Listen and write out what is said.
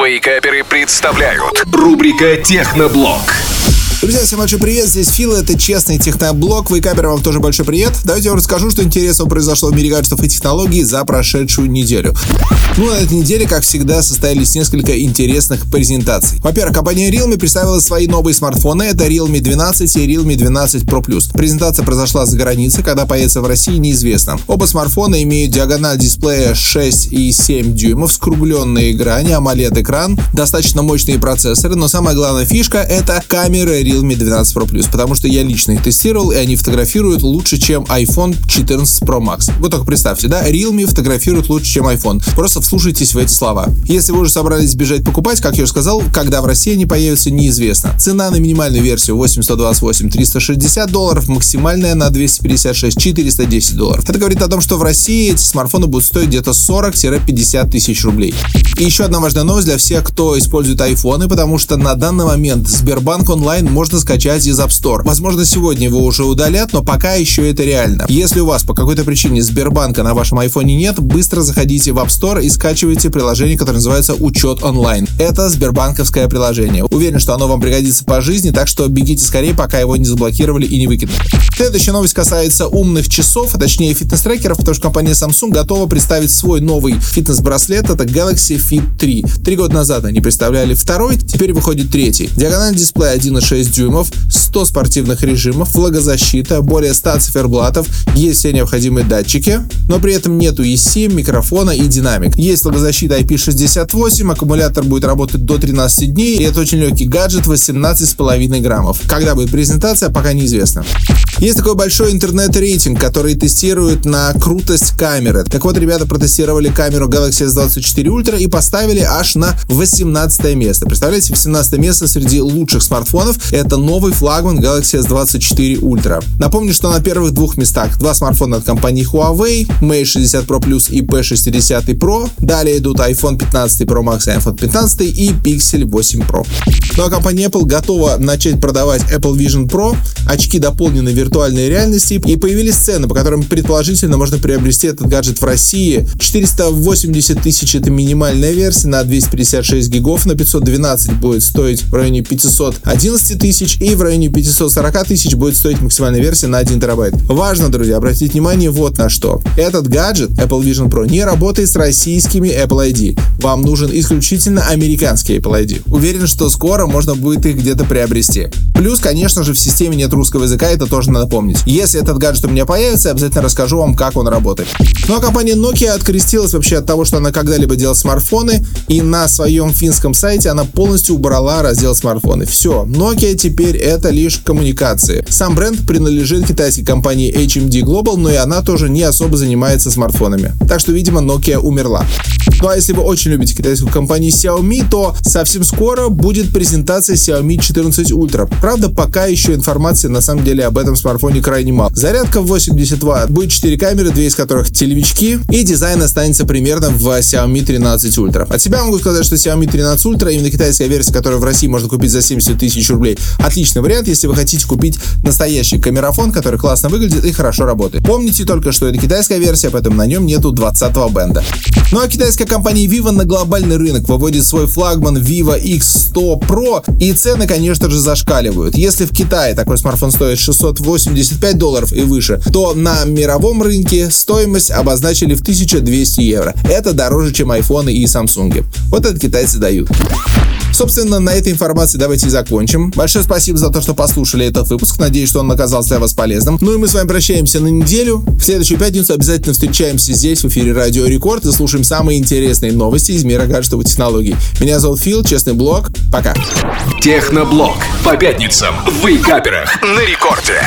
Вейкаперы представляют рубрика Техноблог. Друзья, всем большой привет, здесь Фил, это честный техноблог, Вейкапер, вам тоже большой привет. Давайте я вам расскажу, что интересного произошло в мире гаджетов и технологий за прошедшую неделю. Ну, на этой неделе, как всегда, состоялись несколько интересных презентаций. Во-первых, компания Realme представила свои новые смартфоны, это Realme 12 и Realme 12 Pro Plus. Презентация произошла за границей, когда появится в России, неизвестно. Оба смартфона имеют диагональ дисплея 6 и 7 дюймов, скругленные грани, AMOLED-экран, достаточно мощные процессоры, но самая главная фишка — это камеры Realme 12 Pro Plus, потому что я лично их тестировал, и они фотографируют лучше, чем iPhone 14 Pro Max. Вы только представьте, да, Realme фотографирует лучше, чем iPhone. Просто вслушайтесь в эти слова. Если вы уже собрались бежать покупать, как я уже сказал, когда в России они появятся, неизвестно. Цена на минимальную версию 8128 360 долларов, максимальная на 256 410 долларов. Это говорит о том, что в России эти смартфоны будут стоить где-то 40-50 тысяч рублей. И еще одна важная новость для всех, кто использует айфоны, потому что на данный момент Сбербанк онлайн можно скачать из App Store. Возможно, сегодня его уже удалят, но пока еще это реально. Если у вас по какой-то причине Сбербанка на вашем айфоне нет, быстро заходите в App Store и скачивайте приложение, которое называется «Учет онлайн». Это сбербанковское приложение. Уверен, что оно вам пригодится по жизни, так что бегите скорее, пока его не заблокировали и не выкинули. Следующая новость касается умных часов, а точнее фитнес-трекеров, потому что компания Samsung готова представить свой новый фитнес-браслет, это Galaxy Fit 3. Три года назад они представляли второй, теперь выходит третий. Диагональ дисплея 1,6 дюймов, 100 спортивных режимов, влагозащита, более 100 циферблатов, есть все необходимые датчики, но при этом нету eSIM, микрофона и динамик. Есть влагозащита IP68, аккумулятор будет работать до 13 дней, и это очень легкий гаджет, 18,5 граммов. Когда будет презентация, пока неизвестно. Есть такой большой интернет-рейтинг, который тестирует на крутость камеры. Так вот, ребята протестировали камеру Galaxy S24 Ultra и поставили аж на 18 место. Представляете, 18 место среди лучших смартфонов. Это новый флагман Galaxy S24 Ultra. Напомню, что на первых двух местах два смартфона от компании Huawei, Mate 60 Pro Plus и P60 Pro. Далее идут iPhone 15 Pro Max iPhone 15 и Pixel 8 Pro. Ну а компания Apple готова начать продавать Apple Vision Pro, очки дополненной виртуальной реальности, и появились цены, по которым предположительно можно приобрести этот гаджет в России. 480 тысяч это минимальная версия на 256 гигов, на 512 будет стоить в районе 511 тысяч, и в районе 540 тысяч будет стоить максимальная версия на 1 терабайт. Важно, друзья, обратить внимание вот на что. Этот гаджет Apple Vision Pro не работает с российскими Apple ID. Вам нужен исключительно американский Apple ID. Уверен, что скоро можно будет их где-то приобрести. Плюс, конечно же, в системе нет русского языка, это тоже надо помнить. Если этот гаджет у меня появится, я обязательно расскажу вам, как он работает. Ну а компания Nokia открестилась вообще от того, что она когда-либо делала смартфоны, и на своем финском сайте она полностью убрала раздел смартфоны. Все, Nokia теперь это лишь коммуникации. Сам бренд принадлежит китайской компании HMD Global, но и она тоже не особо занимается смартфонами. Так что, видимо, Nokia умерла. Ну а если вы очень любите китайскую компанию Xiaomi, то совсем скоро будет презентация Xiaomi 14 Ultra. Правда, пока еще информации на самом деле об этом смартфоне крайне мало. Зарядка в 80 Вт, будет 4 камеры, две из которых телевички, и дизайн останется примерно в Xiaomi 13 Ultra. От себя могу сказать, что Xiaomi 13 Ultra, именно китайская версия, которую в России можно купить за 70 тысяч рублей, отличный вариант, если вы хотите купить настоящий камерафон, который классно выглядит и хорошо работает. Помните только, что это китайская версия, поэтому на нем нету 20 бенда. Ну а китайская компания Vivo на глобальный рынок выводит свой флагман Vivo X100 Pro, и цены, конечно же, зашкаливают. Если в Китае такой смартфон стоит 685 долларов и выше, то на мировом рынке стоимость обозначили в 1200 евро. Это дороже, чем iPhone и Samsung. Вот это китайцы дают. Собственно, на этой информации давайте и закончим. Большое спасибо за то, что послушали этот выпуск. Надеюсь, что он оказался для вас полезным. Ну и мы с вами прощаемся на неделю. В следующую пятницу обязательно встречаемся здесь, в эфире Радио Рекорд, и слушаем самые интересные новости из мира гаджетов и технологий. Меня зовут Фил, Честный блог. Пока. Техноблог. По пятницам в Вейкаперах на рекорде.